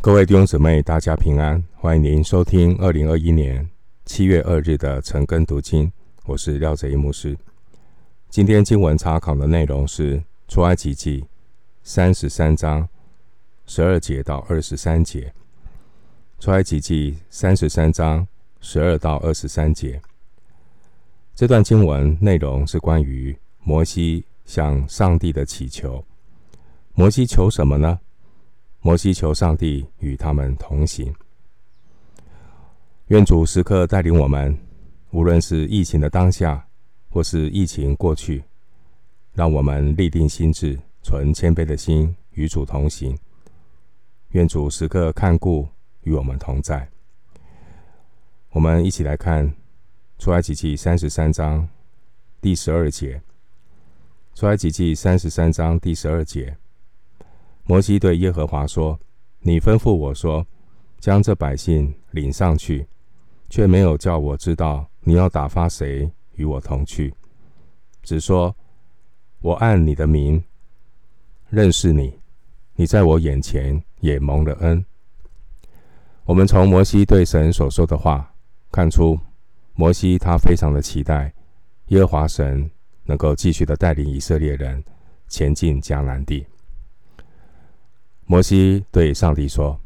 各位弟兄姊妹，大家平安！欢迎您收听二零二一年七月二日的晨更读经。我是廖哲一牧师。今天经文查考的内容是出埃及记三十三章十二节到二十三节。出埃及记三十三章十二到二十三节。这段经文内容是关于摩西向上帝的祈求。摩西求什么呢？摩西求上帝与他们同行，愿主时刻带领我们，无论是疫情的当下，或是疫情过去，让我们立定心志，存谦卑的心与主同行。愿主时刻看顾与我们同在。我们一起来看出埃及记三十三章第十二节。出埃及记三十三章第十二节。摩西对耶和华说：“你吩咐我说，将这百姓领上去，却没有叫我知道你要打发谁与我同去，只说我按你的名认识你，你在我眼前也蒙了恩。”我们从摩西对神所说的话看出，摩西他非常的期待耶和华神能够继续的带领以色列人前进迦南地。摩西对上帝说：“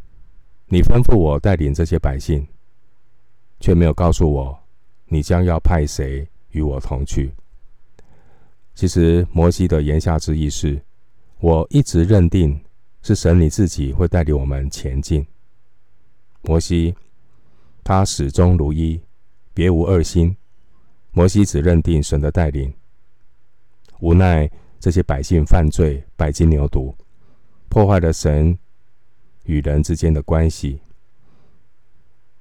你吩咐我带领这些百姓，却没有告诉我你将要派谁与我同去。”其实，摩西的言下之意是：我一直认定是神你自己会带领我们前进。摩西他始终如一，别无二心。摩西只认定神的带领，无奈这些百姓犯罪，拜金牛犊。破坏了神与人之间的关系。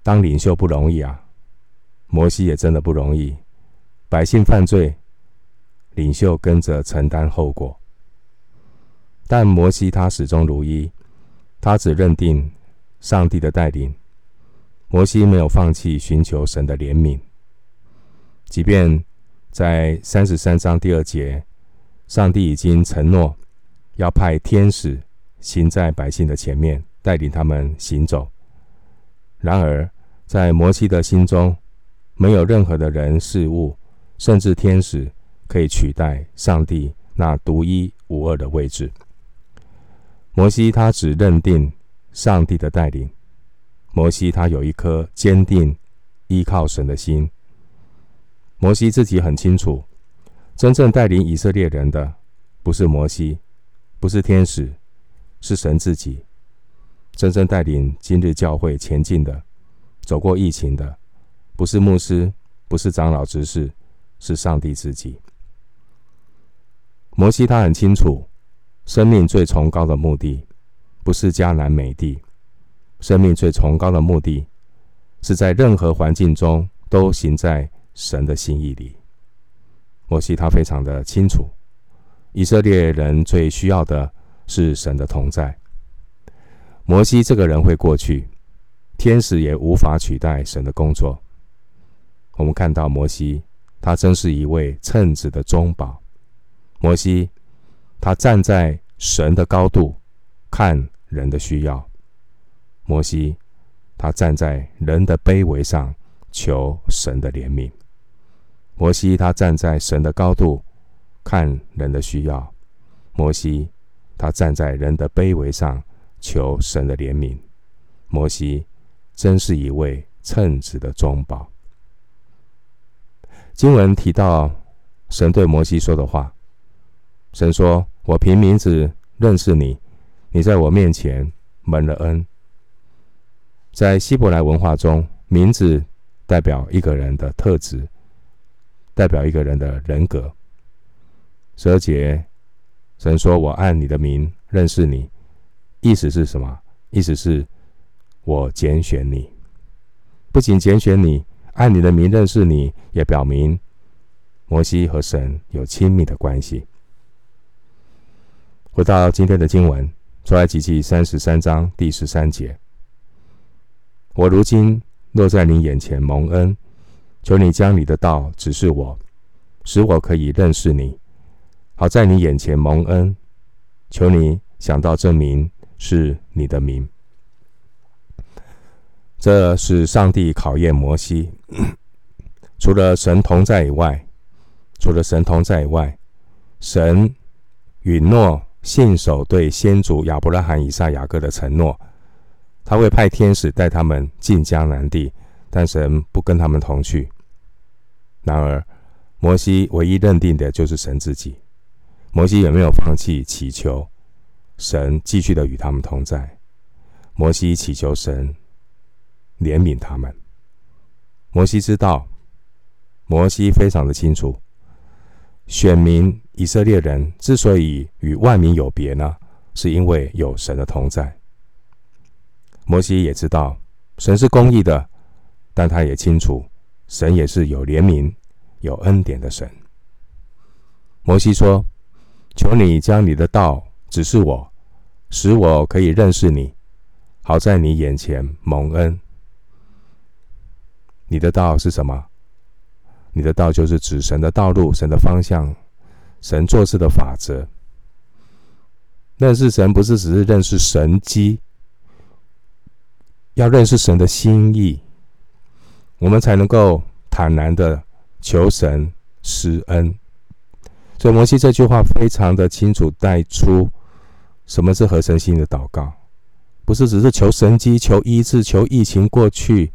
当领袖不容易啊，摩西也真的不容易。百姓犯罪，领袖跟着承担后果。但摩西他始终如一，他只认定上帝的带领。摩西没有放弃寻求神的怜悯，即便在三十三章第二节，上帝已经承诺要派天使。行在百姓的前面，带领他们行走。然而，在摩西的心中，没有任何的人事物，甚至天使，可以取代上帝那独一无二的位置。摩西他只认定上帝的带领。摩西他有一颗坚定依靠神的心。摩西自己很清楚，真正带领以色列人的，不是摩西，不是天使。是神自己真正带领今日教会前进的，走过疫情的，不是牧师，不是长老执事，是上帝自己。摩西他很清楚，生命最崇高的目的不是迦南美地，生命最崇高的目的是在任何环境中都行在神的心意里。摩西他非常的清楚，以色列人最需要的。是神的同在。摩西这个人会过去，天使也无法取代神的工作。我们看到摩西，他真是一位称职的中保。摩西，他站在神的高度看人的需要。摩西，他站在人的卑微上求神的怜悯。摩西，他站在神的高度看人的需要。摩西。他站在人的卑微上求神的怜悯。摩西真是一位称职的中保。经文提到神对摩西说的话：“神说，我凭名字认识你，你在我面前蒙了恩。”在希伯来文化中，名字代表一个人的特质，代表一个人的人格。十二节。神说：“我按你的名认识你，意思是什么？意思是，我拣选你。不仅拣选你，按你的名认识你，也表明摩西和神有亲密的关系。”回到今天的经文，出埃及记三十三章第十三节：“我如今落在你眼前蒙恩，求你将你的道指示我，使我可以认识你。”好在你眼前蒙恩，求你想到这名是你的名。这是上帝考验摩西。除了神同在以外，除了神同在以外，神允诺信守对先祖亚伯拉罕、以撒、雅各的承诺，他会派天使带他们进迦南地，但神不跟他们同去。然而，摩西唯一认定的就是神自己。摩西也没有放弃祈求神继续的与他们同在。摩西祈求神怜悯他们。摩西知道，摩西非常的清楚，选民以色列人之所以与万民有别呢，是因为有神的同在。摩西也知道，神是公义的，但他也清楚，神也是有怜悯、有恩典的神。摩西说：“求你将你的道指示我，使我可以认识你。”好在你眼前蒙恩。你的道是什么？你的道就是指神的道路、神的方向、神做事的法则。认识神不是只是认识神迹，要认识神的心意，我们才能够坦然的求神施恩。所以摩西这句话非常的清楚带出什么是合神心意的祷告。不是只是求神迹、求医治、求疫情过去，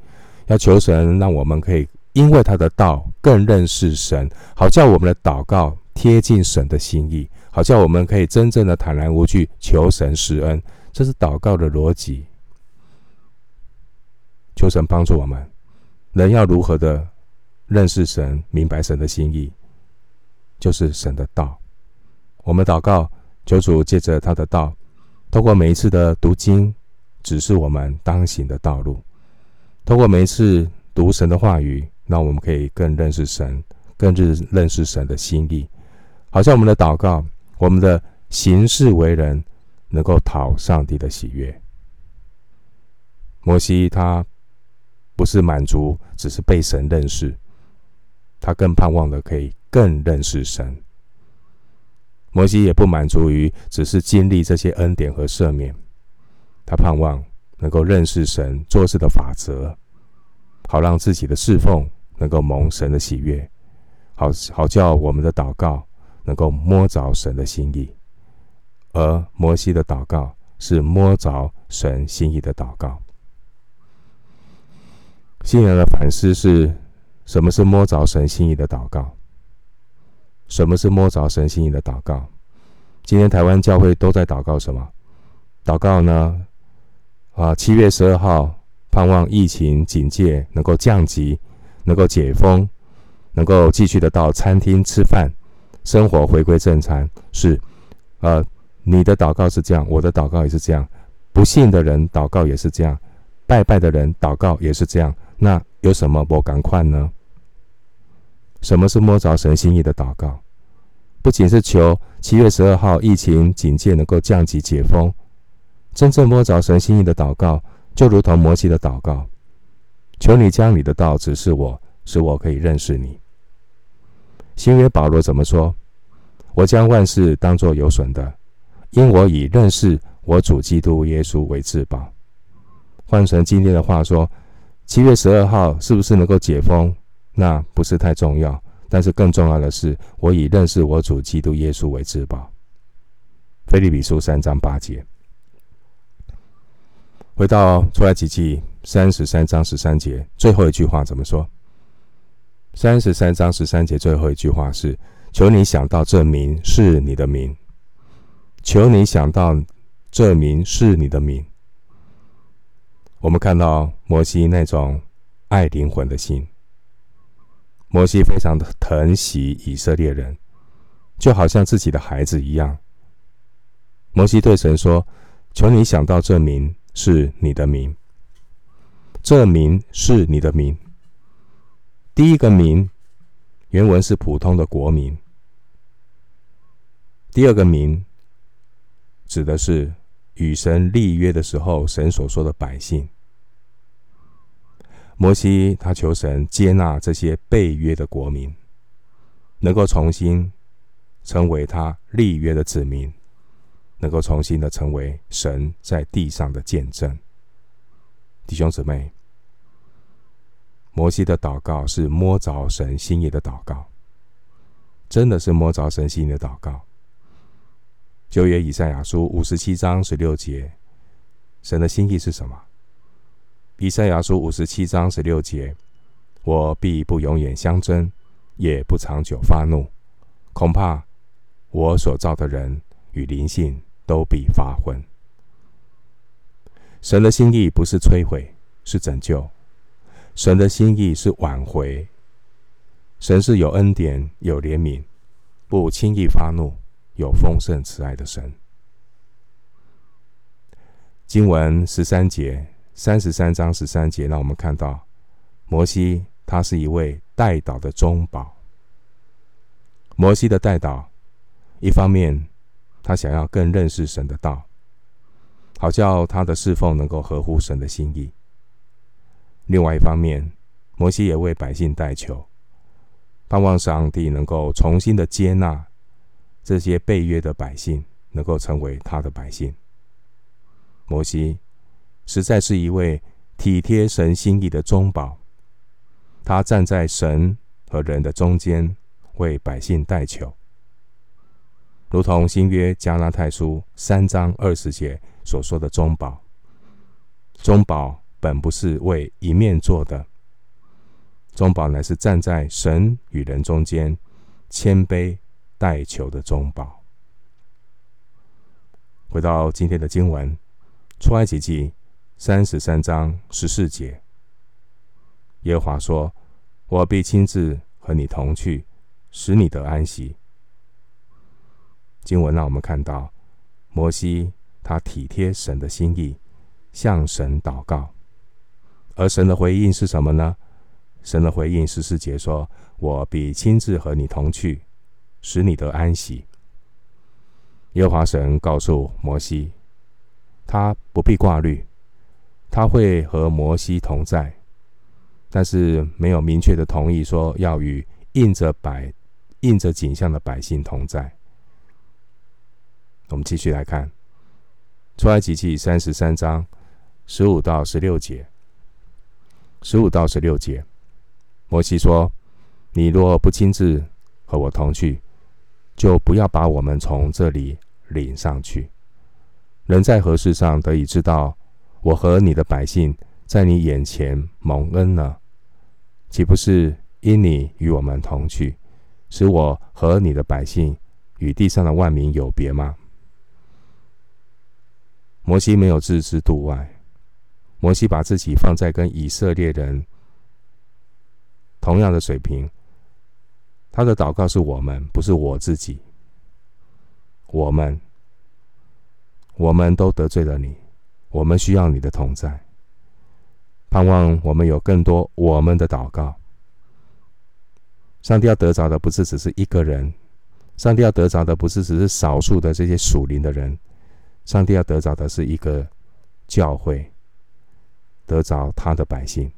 要求神让我们可以因为他的道更认识神，好叫我们的祷告贴近神的心意，好叫我们可以真正的坦然无惧求神施恩。这是祷告的逻辑。求神帮助我们，人要如何的认识神、明白神的心意，就是神的道。我们祷告，求主借着他的道。透过每一次的读经，指示我们当行的道路；透过每一次读神的话语，让我们可以更认识神，更认认识神的心意。好像我们的祷告，我们的行事为人，能够讨上帝的喜悦。摩西他不是满足，只是被神认识，他更盼望的可以更认识神。摩西也不满足于只是经历这些恩典和赦免，他盼望能够认识神做事的法则，好让自己的侍奉能够蒙神的喜悦，好好叫我们的祷告能够摸着神的心意。而摩西的祷告是摸着神心意的祷告。信仰的反思是：什么是摸着神心意的祷告？什么是摸着神心意的祷告？今天台湾教会都在祷告什么？祷告呢？啊，七月十二号，盼望疫情警戒能够降级，能够解封，能够继续的到餐厅吃饭，生活回归正常。是，呃，你的祷告是这样，我的祷告也是这样，不信的人祷告也是这样，拜拜的人祷告也是这样。那有什么不赶快呢？什么是摸着神心意的祷告？不仅是求七月十二号疫情警戒能够降级解封，真正摸着神心意的祷告，就如同摩西的祷告：求你将你的道指示我，使我可以认识你。新约保罗怎么说？我将万事当作有损的，因我以认识我主基督耶稣为至宝。换成今天的话说，七月十二号是不是能够解封？那不是太重要，但是更重要的是，我以认识我主基督耶稣为至宝。腓利比书三章八节，回到出埃及记三十三章十三节，最后一句话怎么说？三十三章十三节最后一句话是：求你想到这名是你的名，求你想到这名是你的名。我们看到摩西那种爱灵魂的心。摩西非常的疼惜以色列人，就好像自己的孩子一样。摩西对神说：“求你想到这名是你的名，这名是你的名。第一个名，原文是普通的国民；第二个名，指的是与神立约的时候，神所说的百姓。”摩西他求神接纳这些被约的国民，能够重新成为他立约的子民，能够重新的成为神在地上的见证。弟兄姊妹，摩西的祷告是摸着神心意的祷告，真的是摸着神心意的祷告。旧约以赛亚书五十七章十六节，神的心意是什么？以赛亚书五十七章十六节：我必不永远相争，也不长久发怒，恐怕我所造的人与灵性都必发昏。神的心意不是摧毁，是拯救。神的心意是挽回。神是有恩典、有怜悯，不轻易发怒，有丰盛慈爱的神。经文十三节，三十三章十三节，让我们看到摩西，他是一位代祷的中保。摩西的代祷，一方面他想要更认识神的道，好叫他的侍奉能够合乎神的心意。另外一方面，摩西也为百姓代求，盼望上帝能够重新的接纳这些被约的百姓，能够成为他的百姓。摩西实在是一位体贴神心意的中保，他站在神和人的中间，为百姓代求，如同新约加拉太书三章二十节所说的中保，中保。本不是为一面做的，中保乃是站在神与人中间，谦卑代求的中保。回到今天的经文，出埃及记三十三章十四节，耶和华说：“我必亲自和你同去，使你得安息。”经文让我们看到摩西他体贴神的心意，向神祷告。而神的回应是什么呢？神的回应十四节说：“我必亲自和你同去，使你得安息。”耶和华神告诉摩西，他不必挂虑，他会和摩西同在，但是没有明确的同意说要与印着百印着景象的百姓同在。我们继续来看出埃及记三十三章十五到十六节。十五到十六节，摩西说：“你若不亲自和我同去，就不要把我们从这里领上去。人在何事上得以知道我和你的百姓在你眼前蒙恩呢？岂不是因你与我们同去，使我和你的百姓与地上的万民有别吗？”摩西没有置之度外。摩西把自己放在跟以色列人同样的水平，他的祷告是我们，不是我自己。我们，我们都得罪了你，我们需要你的同在，盼望我们有更多我们的祷告。上帝要得着的不是只是一个人，上帝要得着的不是只是少数的这些属灵的人，上帝要得着的是一个教会。得着他的百姓，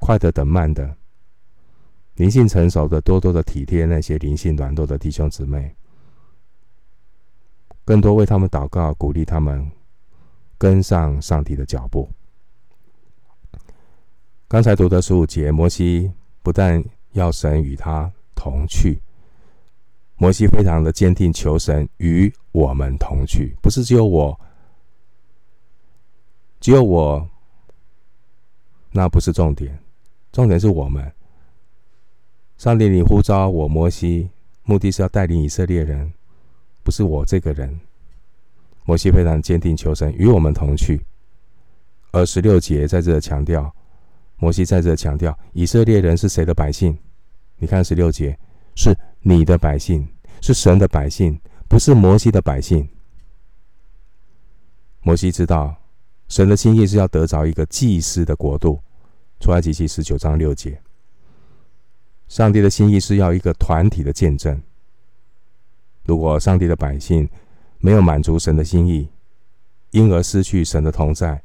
快的等慢的，灵性成熟的，多多的体贴那些灵性软弱的弟兄姊妹，更多为他们祷告，鼓励他们跟上上帝的脚步。刚才读的十五节，摩西不但要神与他同去，摩西非常的坚定，求神与我们同去，不是只有我。只有我，那不是重点，重点是我们。上帝，你呼召我摩西，目的是要带领以色列人，不是我这个人。摩西非常坚定，求神与我们同去。而十六节在这强调，摩西在这强调，以色列人是谁的百姓？你看十六节，是你的百姓，是神的百姓，不是摩西的百姓。摩西知道。神的心意是要得着一个祭司的国度，出埃及记十九章六节。上帝的心意是要一个团体的见证。如果上帝的百姓没有满足神的心意，因而失去神的同在，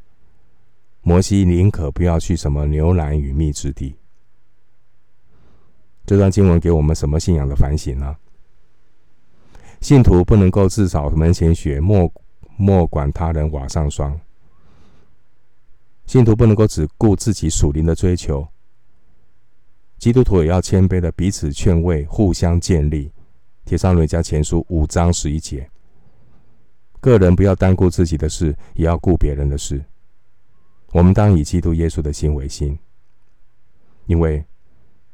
摩西宁可不要去什么牛栏与蜜之地。这段经文给我们什么信仰的反省呢？信徒不能够自扫门前雪，莫莫管他人瓦上霜。信徒不能够只顾自己属灵的追求，基督徒也要谦卑的彼此劝慰，互相建立。帖撒罗尼迦前书五章十一节，个人不要单顾自己的事，也要顾别人的事。我们当以基督耶稣的心为心，因为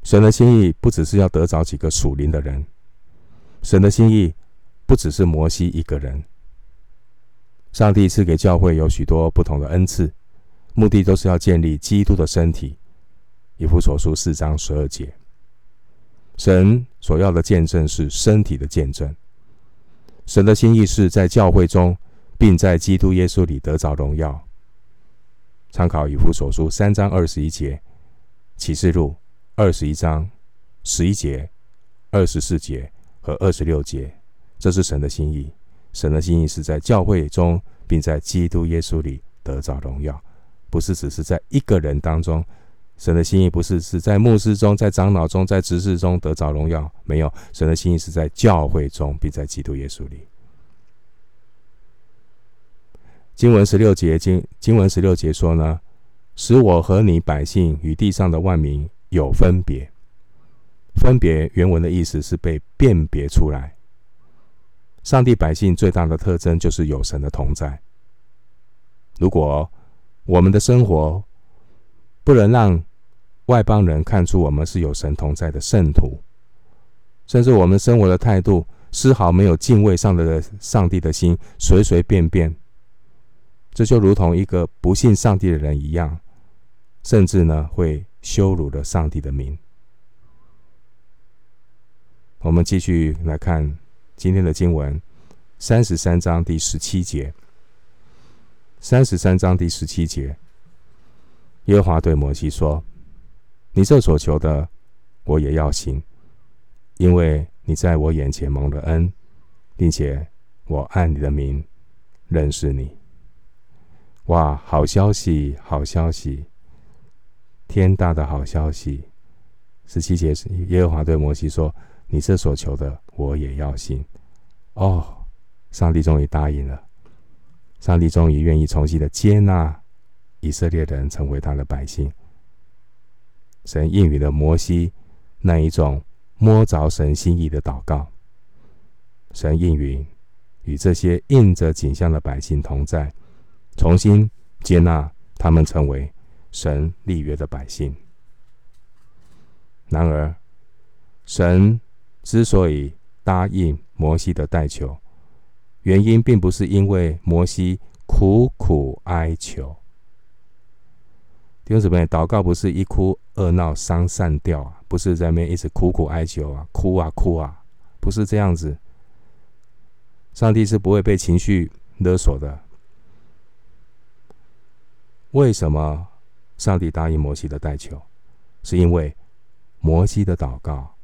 神的心意不只是要得着几个属灵的人，神的心意不只是摩西一个人。上帝赐给教会有许多不同的恩赐，目的都是要建立基督的身体。以弗所书四章十二节。神所要的见证是身体的见证。神的心意是在教会中，并在基督耶稣里得着荣耀。参考以弗所书三章二十一节，启示录二十一章十一节、二十四节和二十六节，这是神的心意。神的心意是在教会中，并在基督耶稣里得着荣耀，不是只是在一个人当中。神的心意不是是在牧师中、在长老中、在执事中得着荣耀，没有。神的心意是在教会中，并在基督耶稣里。经文十六节经经文十六节说呢，使我和你百姓与地上的万民有分别。分别原文的意思是被辨别出来。上帝百姓最大的特征就是有神的同在。如果我们的生活，不能让外邦人看出我们是有神同在的圣徒，甚至我们生活的态度丝毫没有敬畏上的上帝的心，随随便便，这就如同一个不信上帝的人一样，甚至呢会羞辱了上帝的名。我们继续来看今天的经文，三十三章第十七节，三十三章第十七节。耶和华对摩西说：“你这所求的，我也要行，因为你在我眼前蒙了恩，并且我按你的名认识你。哇，好消息，好消息，天大的好消息！十七节，耶和华对摩西说：‘你这所求的，我也要行。’哦，上帝终于答应了，上帝终于愿意重新的接纳。”以色列人成为他的百姓，神应允了摩西那一种摸着神心意的祷告。神应允与这些印着景象的百姓同在，重新接纳他们成为神立约的百姓。然而，神之所以答应摩西的代求，原因并不是因为摩西苦苦哀求。弟兄姊妹，祷告不是一哭二闹三上吊啊，不是在那边一直苦苦哀求啊，哭啊哭啊，不是这样子。上帝是不会被情绪勒索的。为什么上帝答应摩西的代求？是因为摩西的祷告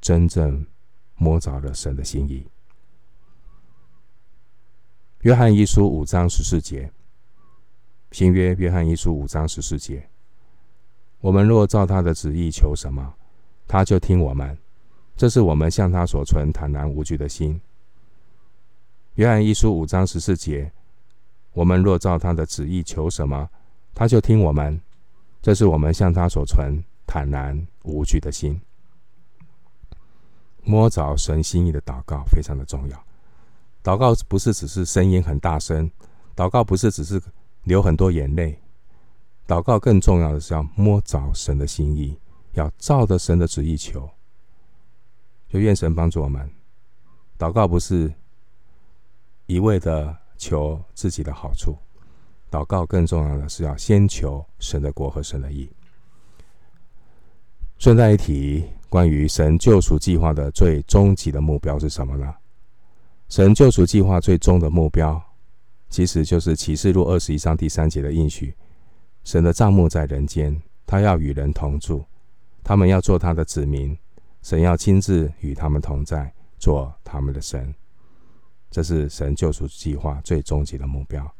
真正摸着了神的心意。约翰一书五章十四节。新约约翰一书五章十四节：我们若照他的旨意求什么，他就听我们。这是我们向他所存坦然无惧的心。约翰一书五章十四节：我们若照他的旨意求什么，他就听我们。这是我们向他所存坦然无惧的心。摸着神心意的祷告非常的重要。祷告不是只是声音很大声，祷告不是只是。流很多眼泪，祷告更重要的是要摸着神的心意，要照着神的旨意求。就愿神帮助我们，祷告不是一味的求自己的好处，祷告更重要的是要先求神的国和神的义。顺带一提，关于神救赎计划的最终极的目标是什么呢？神救赎计划最终的目标。其实就是启示录二十一章第三节的应许：神的帐幕在人间，他要与人同住，他们要做他的子民，神要亲自与他们同在，做他们的神。这是神救赎计划最终极的目标。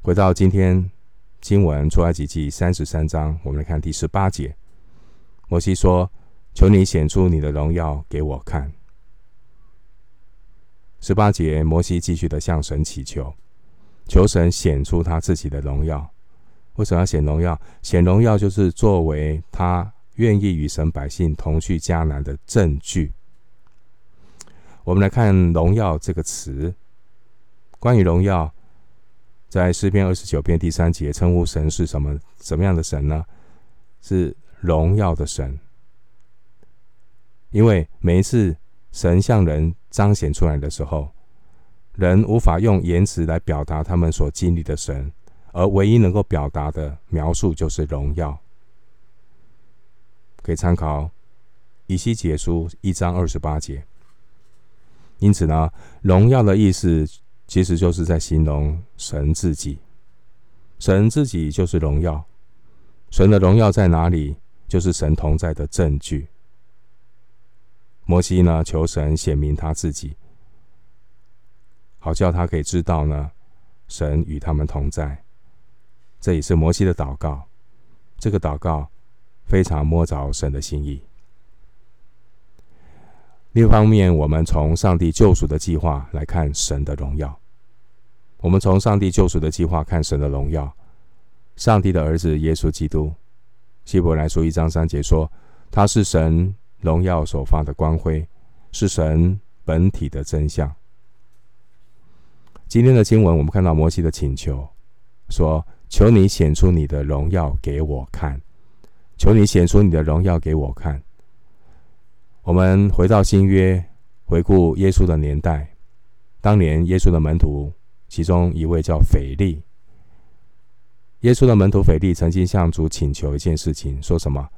回到今天经文出埃及记三十三章，我们来看第十八节。摩西说：“求你显出你的荣耀给我看。”十八节，摩西继续的向神祈求，求神显出他自己的荣耀。为什么要显荣耀？显荣耀就是作为他愿意与神百姓同去迦南的证据。我们来看“荣耀”这个词。关于荣耀，在诗篇二十九篇第三节称呼神是什么？什么样的神呢？是荣耀的神。因为每一次神向人彰显出来的时候，人无法用言辞来表达他们所经历的神。而唯一能够表达的描述就是荣耀，可以参考以西结书一章二十八节。因此呢，荣耀的意思其实就是在形容神自己，神自己就是荣耀。神的荣耀在哪里？就是神同在的证据。摩西呢，求神显明他自己，好叫他可以知道呢，神与他们同在。这也是摩西的祷告，这个祷告非常摸着神的心意。另一方面，我们从上帝救赎的计划来看神的荣耀。我们从上帝救赎的计划看神的荣耀。上帝的儿子耶稣基督，希伯来书一章三节说，他是神荣耀所发的光辉，是神本体的真相。今天的经文，我们看到摩西的请求，说。求你显出你的荣耀给我看，求你显出你的荣耀给我看。我们回到新约，回顾耶稣的年代，当年耶稣的门徒其中一位叫腓利。耶稣的门徒腓利曾经向主请求一件事情，说什么？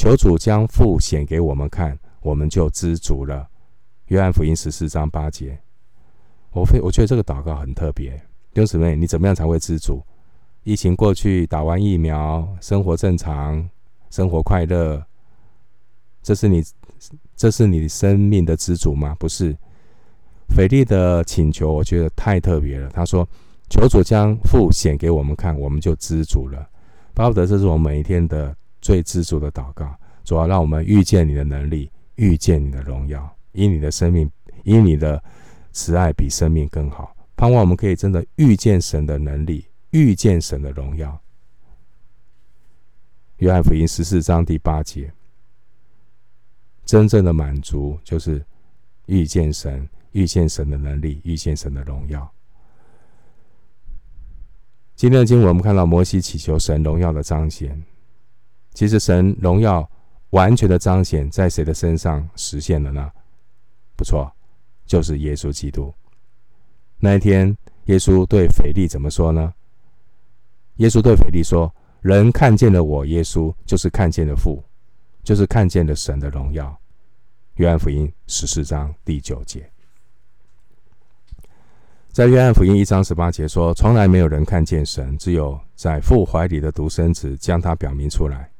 求主将父显给我们看，我们就知足了。约翰福音十四章八节。我非我觉得这个祷告很特别，弟兄姊妹，你怎么样才会知足？疫情过去，打完疫苗，生活正常，生活快乐，这是你，这是你生命的知足吗？不是。腓利的请求，我觉得太特别了。他说：“求主将父显给我们看，我们就知足了。”巴不得这是我们每一天的最知足的祷告。主要让我们遇见你的能力，遇见你的荣耀，因你的生命，因你的慈爱比生命更好。盼望我们可以真的遇见神的能力。遇见神的荣耀，约翰福音十四章第八节，真正的满足就是遇见神，遇见神的能力，遇见神的荣耀。今天的经文，我们看到摩西祈求神荣耀的彰显。其实，神荣耀完全的彰显在谁的身上实现了呢？不错，就是耶稣基督。那一天，耶稣对腓利怎么说呢？耶稣对腓利说：“人看见了我，耶稣就是看见了父，就是看见了神的荣耀。”约翰福音十四章第九节，在约翰福音一章十八节说：“从来没有人看见神，只有在父怀里的独生子将他表明出来。”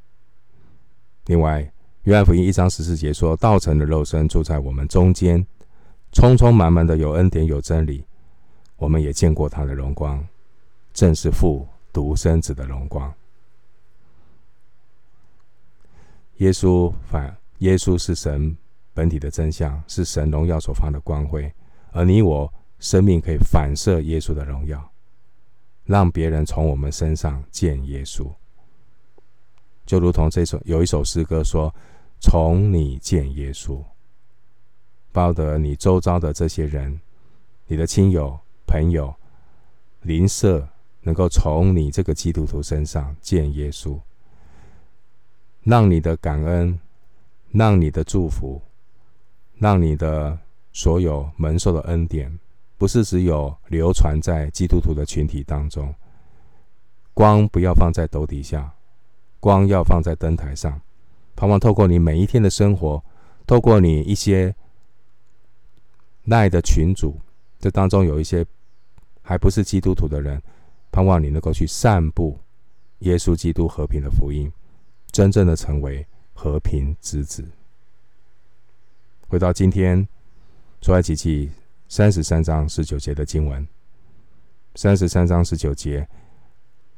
另外，约翰福音一章十四节说：“道成的肉身住在我们中间，充充满满的有恩典有真理，我们也见过他的荣光，正是父。”独生子的荣光，耶稣反耶稣是神本体的真相，是神荣耀所发的光辉，而你我生命可以反射耶稣的荣耀，让别人从我们身上见耶稣，就如同这首有一首诗歌说：“从你见耶稣，报得你周遭的这些人，你的亲友、朋友、邻舍。”能够从你这个基督徒身上见耶稣，让你的感恩，让你的祝福，让你的所有蒙受的恩典，不是只有流传在基督徒的群体当中。光不要放在斗底下，光要放在灯台上。盼望透过你每一天的生活，透过你一些赖的群组，这当中有一些还不是基督徒的人。盼望你能够去散布耶稣基督和平的福音，真正的成为和平之子。回到今天，出埃及记三十三章十九节的经文，三十三章十九节，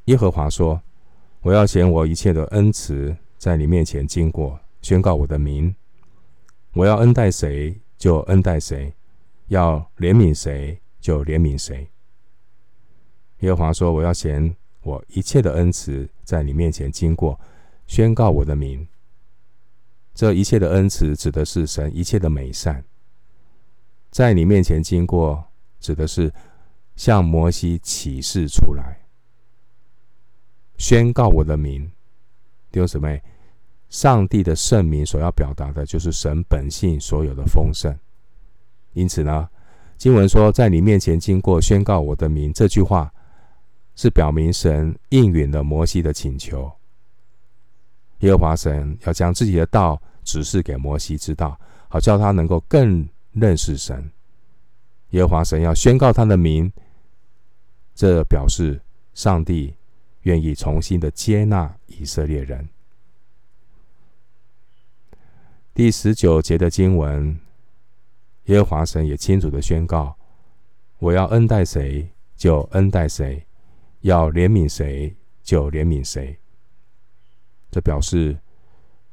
耶和华说：“我要显我一切的恩慈在你面前经过，宣告我的名。我要恩待谁就恩待谁，要怜悯谁就怜悯谁。”耶和华说：“我要显我一切的恩慈在你面前经过，宣告我的名。”这一切的恩慈指的是神一切的美善，在你面前经过，指的是向摩西启示出来，宣告我的名。弟兄姊妹，上帝的圣名所要表达的就是神本性所有的丰盛。因此呢，经文说，在你面前经过，宣告我的名，这句话是表明神应允了摩西的请求。耶和华神要将自己的道指示给摩西知道，好叫他能够更认识神。耶和华神要宣告他的名，这表示上帝愿意重新的接纳以色列人。第十九节的经文，耶和华神也清楚的宣告：我要恩待谁就恩待谁，要怜悯谁就怜悯谁。这表示，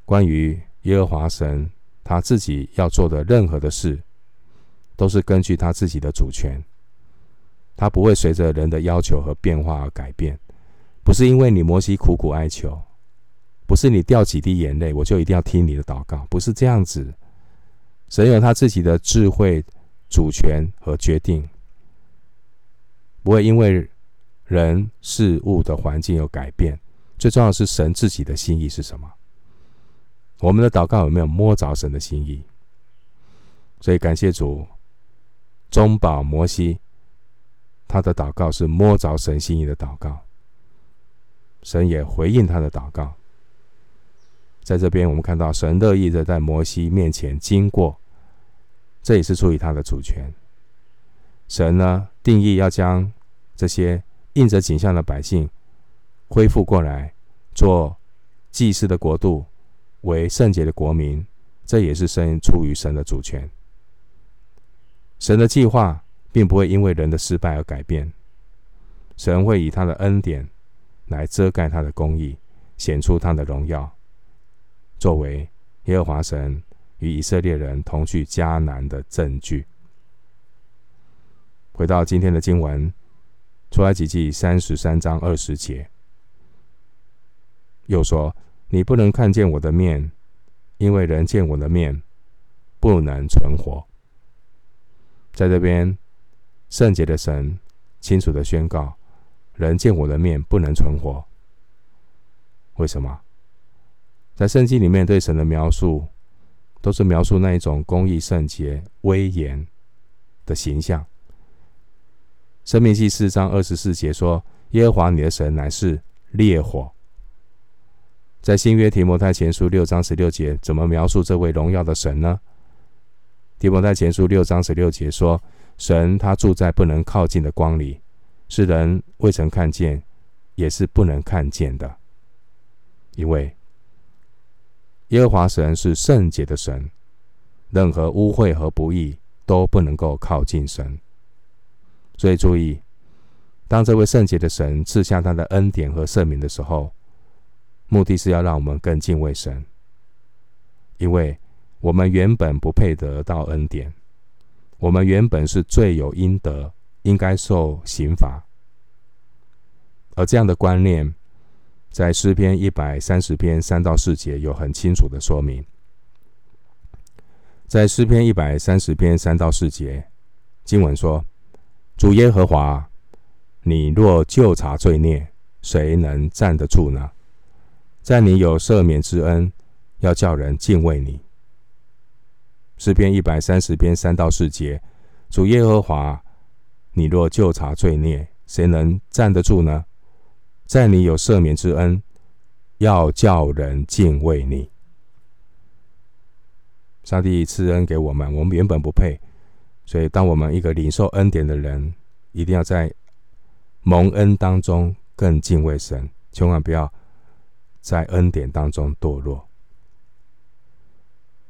关于耶和华神他自己要做的任何的事，都是根据他自己的主权，他不会随着人的要求和变化而改变。不是因为你摩西苦苦哀求，不是你掉几滴眼泪，我就一定要听你的祷告，不是这样子。神有他自己的智慧、主权和决定，不会因为人事物的环境有改变。最重要的是神自己的心意是什么？我们的祷告有没有摸着神的心意？所以感谢主，中保摩西，他的祷告是摸着神心意的祷告，神也回应他的祷告。在这边我们看到神乐意的在摩西面前经过，这也是出于他的主权。神呢，定义要将这些印着景象的百姓。恢复过来，做祭司的国度，为圣洁的国民，这也是神出于神的主权。神的计划并不会因为人的失败而改变，神会以他的恩典来遮盖他的公义，显出他的荣耀，作为耶和华神与以色列人同去迦南的证据。回到今天的经文，出埃及记三十三章二十节。又说：“你不能看见我的面，因为人见我的面不能存活。”在这边，圣洁的神清楚的宣告：“人见我的面不能存活。”为什么？在圣经里面对神的描述，都是描述那一种公义、圣洁、威严的形象。生命记四章二十四节说：“耶和华你的神乃是烈火。”在新约提摩太前书六章十六节，怎么描述这位荣耀的神呢？提摩太前书六章十六节说：“神他住在不能靠近的光里，是人未曾看见，也是不能看见的。因为耶和华神是圣洁的神，任何污秽和不义都不能够靠近神。所以注意，当这位圣洁的神赐下他的恩典和赦免的时候。”目的是要让我们更敬畏神，因为我们原本不配得到恩典，我们原本是罪有应得，应该受刑罚。而这样的观念，在诗篇一百三十篇三到四节有很清楚的说明。在诗篇一百三十篇三到四节，经文说：“主耶和华，你若究察罪孽，谁能站得住呢？”在你有赦免之恩，要叫人敬畏你。诗篇一百三十篇三到四节，主耶和华，你若究察罪孽，谁能站得住呢？在你有赦免之恩，要叫人敬畏你。上帝赐恩给我们，我们原本不配，所以当我们一个领受恩典的人，一定要在蒙恩当中更敬畏神，千万不要。在恩典当中堕落。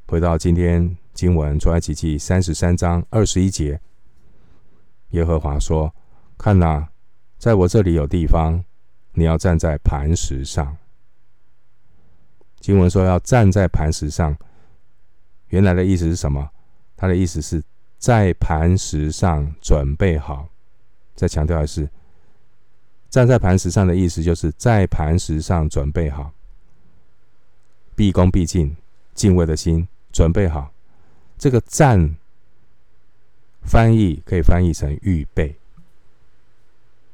回到今天经文出埃及记三十三章二十一节，耶和华说：“看哪，在我这里有地方，你要站在磐石上。”经文说要站在磐石上，原来的意思是什么？他的意思是在磐石上准备好。再强调的是，站在磐石上的意思，就是在磐石上准备好，毕恭毕敬、敬畏的心准备好。这个站翻译可以翻译成预备。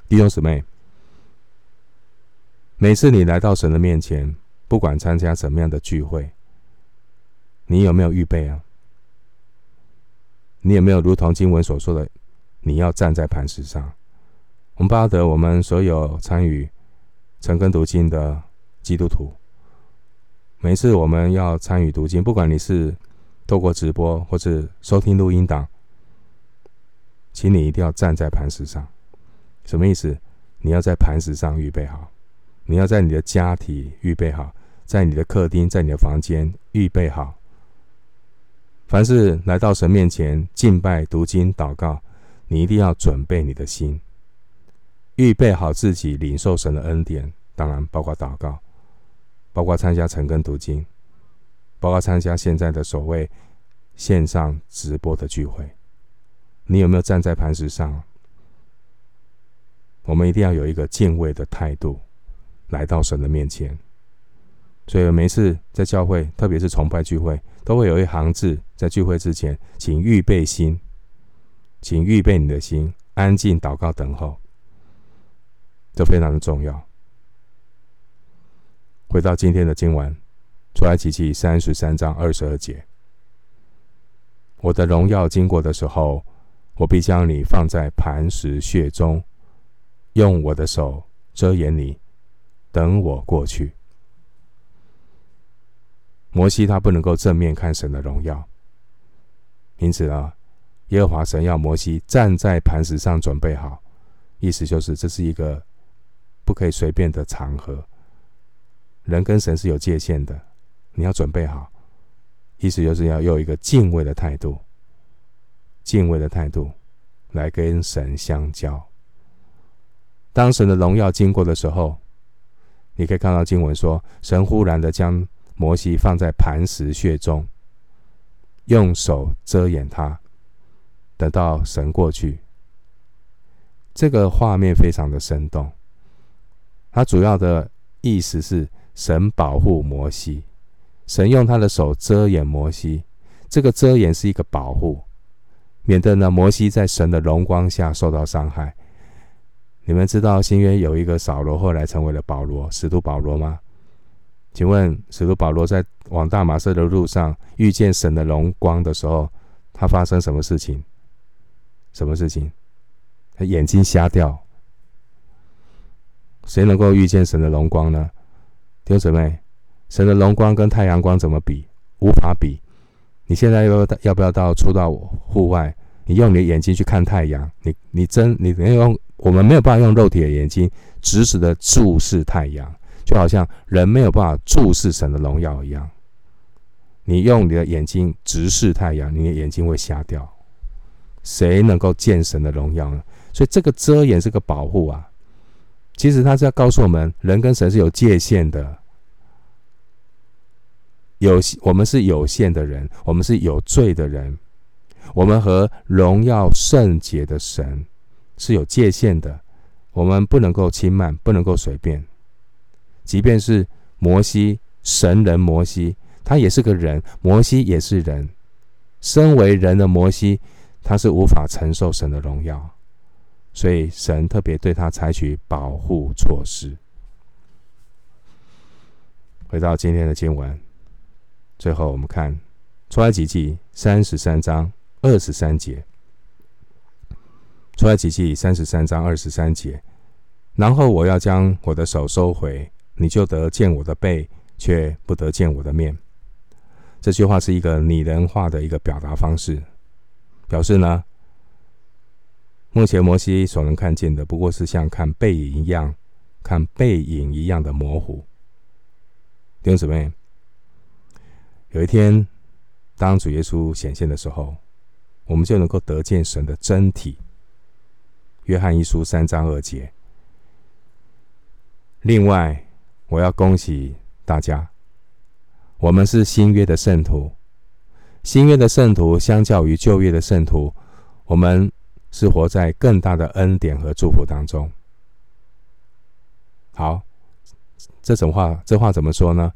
弟兄姊妹，每次你来到神的面前，不管参加什么样的聚会，你有没有预备啊？你有没有如同经文所说的，你要站在磐石上？我们巴得我们所有参与晨更读经的基督徒，每次我们要参与读经，不管你是透过直播或是收听录音档，请你一定要站在磐石上。什么意思？你要在磐石上预备好，你要在你的家庭预备好，在你的客厅、在你的房间预备好。凡是来到神面前敬拜、读经、祷告，你一定要准备你的心，预备好自己领受神的恩典。当然，包括祷告，包括参加晨更读经，包括参加现在的所谓线上直播的聚会。你有没有站在磐石上？我们一定要有一个敬畏的态度，来到神的面前。所以每次在教会，特别是崇拜聚会，都会有一行字在聚会之前，请预备心，请预备你的心，安静祷告等候，这非常的重要。回到今天的经文，出埃及记三十三章二十二节：我的荣耀经过的时候，我必将你放在磐石穴中，用我的手遮掩你，等我过去。摩西他不能够正面看神的荣耀，因此呢，耶和华神要摩西站在磐石上准备好，意思就是这是一个不可以随便的场合，人跟神是有界限的，你要准备好，意思就是要有一个敬畏的态度，敬畏的态度来跟神相交。当神的荣耀经过的时候，你可以看到经文说，神忽然的将。摩西放在磐石穴中，用手遮掩他，等到神过去。这个画面非常的生动。它主要的意思是神保护摩西，神用他的手遮掩摩西。这个遮掩是一个保护，免得呢摩西在神的荣光下受到伤害。你们知道新约有一个扫罗，后来成为了保罗，使徒保罗吗？请问使徒保罗在往大马色的路上遇见神的荣光的时候，他发生什么事情？什么事情？他眼睛瞎掉。谁能够遇见神的荣光呢？弟兄姊妹，神的荣光跟太阳光怎么比？无法比。你现在要要不要到出到户外？你用你的眼睛去看太阳，你你真你没有用，我们没有办法用肉体的眼睛直直的注视太阳。就好像人没有办法注视神的荣耀一样，你用你的眼睛直视太阳，你的眼睛会瞎掉。谁能够见神的荣耀呢？所以这个遮掩是个保护啊。其实他是要告诉我们，人跟神是有界限的。有我们是有限的人，我们是有罪的人，我们和荣耀圣洁的神是有界限的。我们不能够轻慢，不能够随便。即便是摩西，神人摩西，他也是个人，摩西也是人。身为人的摩西，他是无法承受神的荣耀，所以神特别对他采取保护措施。回到今天的经文，最后我们看出埃及记三十三章二十三节。出埃及记三十三章二十三节，然后我要将我的手收回。你就得见我的背，却不得见我的面。这句话是一个拟人化的一个表达方式，表示呢，目前摩西所能看见的，不过是像看背影一样，看背影一样的模糊。弟兄姊妹，有一天，当主耶稣显现的时候，我们就能够得见神的真体。约翰一书三章二节。另外。我要恭喜大家，我们是新约的圣徒。新约的圣徒相较于旧约的圣徒，我们是活在更大的恩典和祝福当中。好，这种话，这话怎么说呢？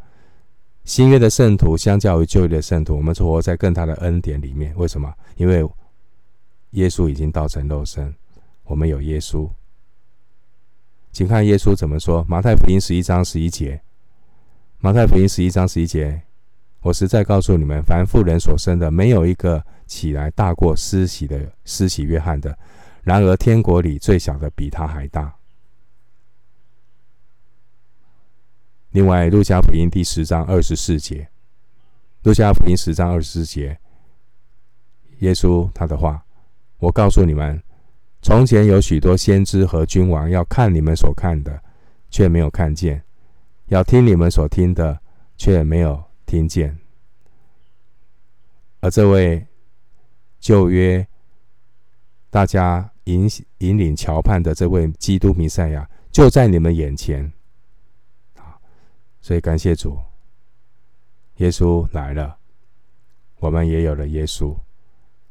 新约的圣徒相较于旧约的圣徒，我们是活在更大的恩典里面。为什么？因为耶稣已经道成肉身，我们有耶稣。请看耶稣怎么说：马太福音十一章十一节。马太福音十一章十一节，我实在告诉你们，凡妇人所生的，没有一个起来大过施洗的施洗约翰的。然而天国里最小的比他还大。另外，路加福音第十章二十四节，路加福音十章二十四节，耶稣他的话，我告诉你们，从前有许多先知和君王要看你们所看的，却没有看见；要听你们所听的，却没有听见。而这位旧约大家引引领桥畔的这位基督弥赛亚，就在你们眼前。所以感谢主，耶稣来了，我们也有了耶稣，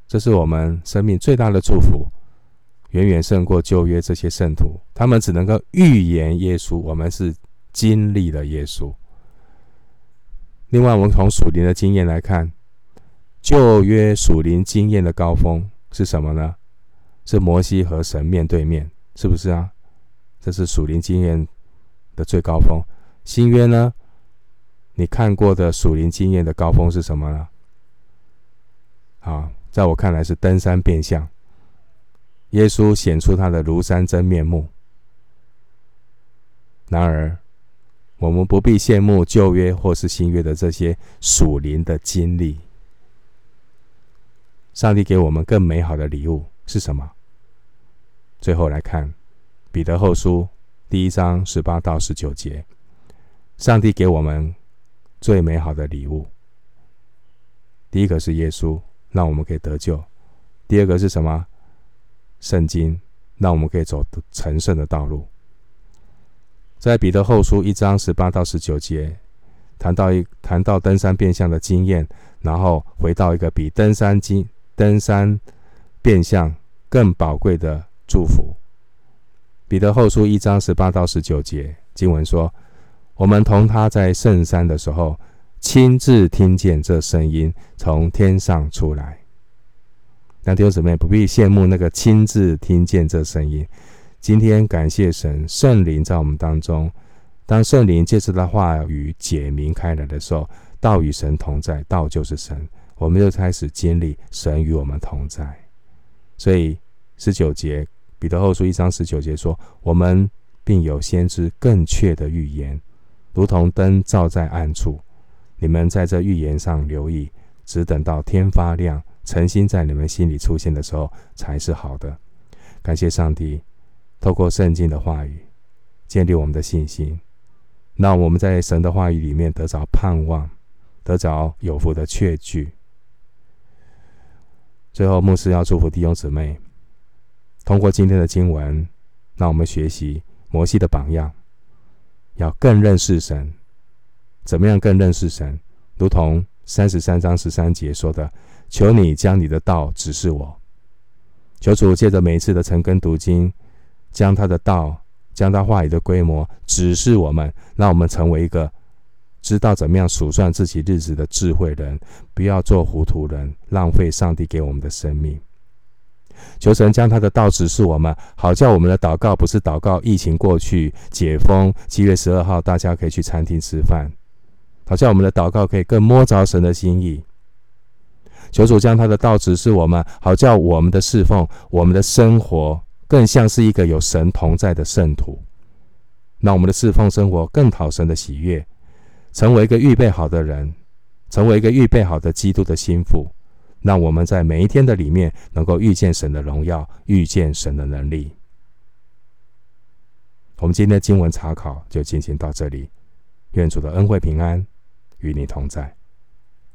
这是我们生命最大的祝福，远远胜过旧约这些圣徒，他们只能够预言耶稣，我们是经历了耶稣。另外，我们从属灵的经验来看，旧约属灵经验的高峰是什么呢？是摩西和神面对面，是不是啊？这是属灵经验的最高峰。新约呢？你看过的属灵经验的高峰是什么呢？好，在我看来是登山变相，耶稣显出他的庐山真面目。然而，我们不必羡慕旧约或是新约的这些属灵的经历。上帝给我们更美好的礼物是什么？最后来看彼得后书第一章十八到十九节。上帝给我们最美好的礼物，第一个是耶稣，让我们可以得救；第二个是什么？圣经，让我们可以走成圣的道路。在彼得后书一章十八到十九节，谈到一谈到登山变相的经验，然后回到一个比登山经登山变相更宝贵的祝福。彼得后书一章十八到十九节经文说。我们同他在圣山的时候，亲自听见这声音从天上出来。那弟兄姊妹不必羡慕那个亲自听见这声音。今天感谢神，圣灵在我们当中。当圣灵借着他话语解明开来的时候，道与神同在，道就是神。我们就开始经历神与我们同在。所以十九节，彼得后书一章十九节说：“我们并有先知更确的预言。”如同灯照在暗处，你们在这预言上留意，只等到天发亮，诚心在你们心里出现的时候，才是好的。感谢上帝，透过圣经的话语，建立我们的信心，让我们在神的话语里面得着盼望，得着有福的确据。最后，牧师要祝福弟兄姊妹，通过今天的经文，让我们学习摩西的榜样。要更认识神，怎么样更认识神？如同三十三章十三节说的：“求你将你的道指示我。”求主借着每一次的晨更读经，将他的道，将他话语的规模指示我们，让我们成为一个知道怎么样数算自己日子的智慧人，不要做糊涂人，浪费上帝给我们的生命。求神将他的道指示我们，好叫我们的祷告不是祷告疫情过去解封，七月十二号大家可以去餐厅吃饭，好叫我们的祷告可以更摸着神的心意。求主将他的道指示我们，好叫我们的侍奉、我们的生活更像是一个有神同在的圣徒，让我们的侍奉生活更讨神的喜悦，成为一个预备好的人，成为一个预备好的基督的心腹。让我们在每一天的里面，能够遇见神的荣耀，遇见神的能力。我们今天的经文查考就进行到这里，愿主的恩惠平安与你同在。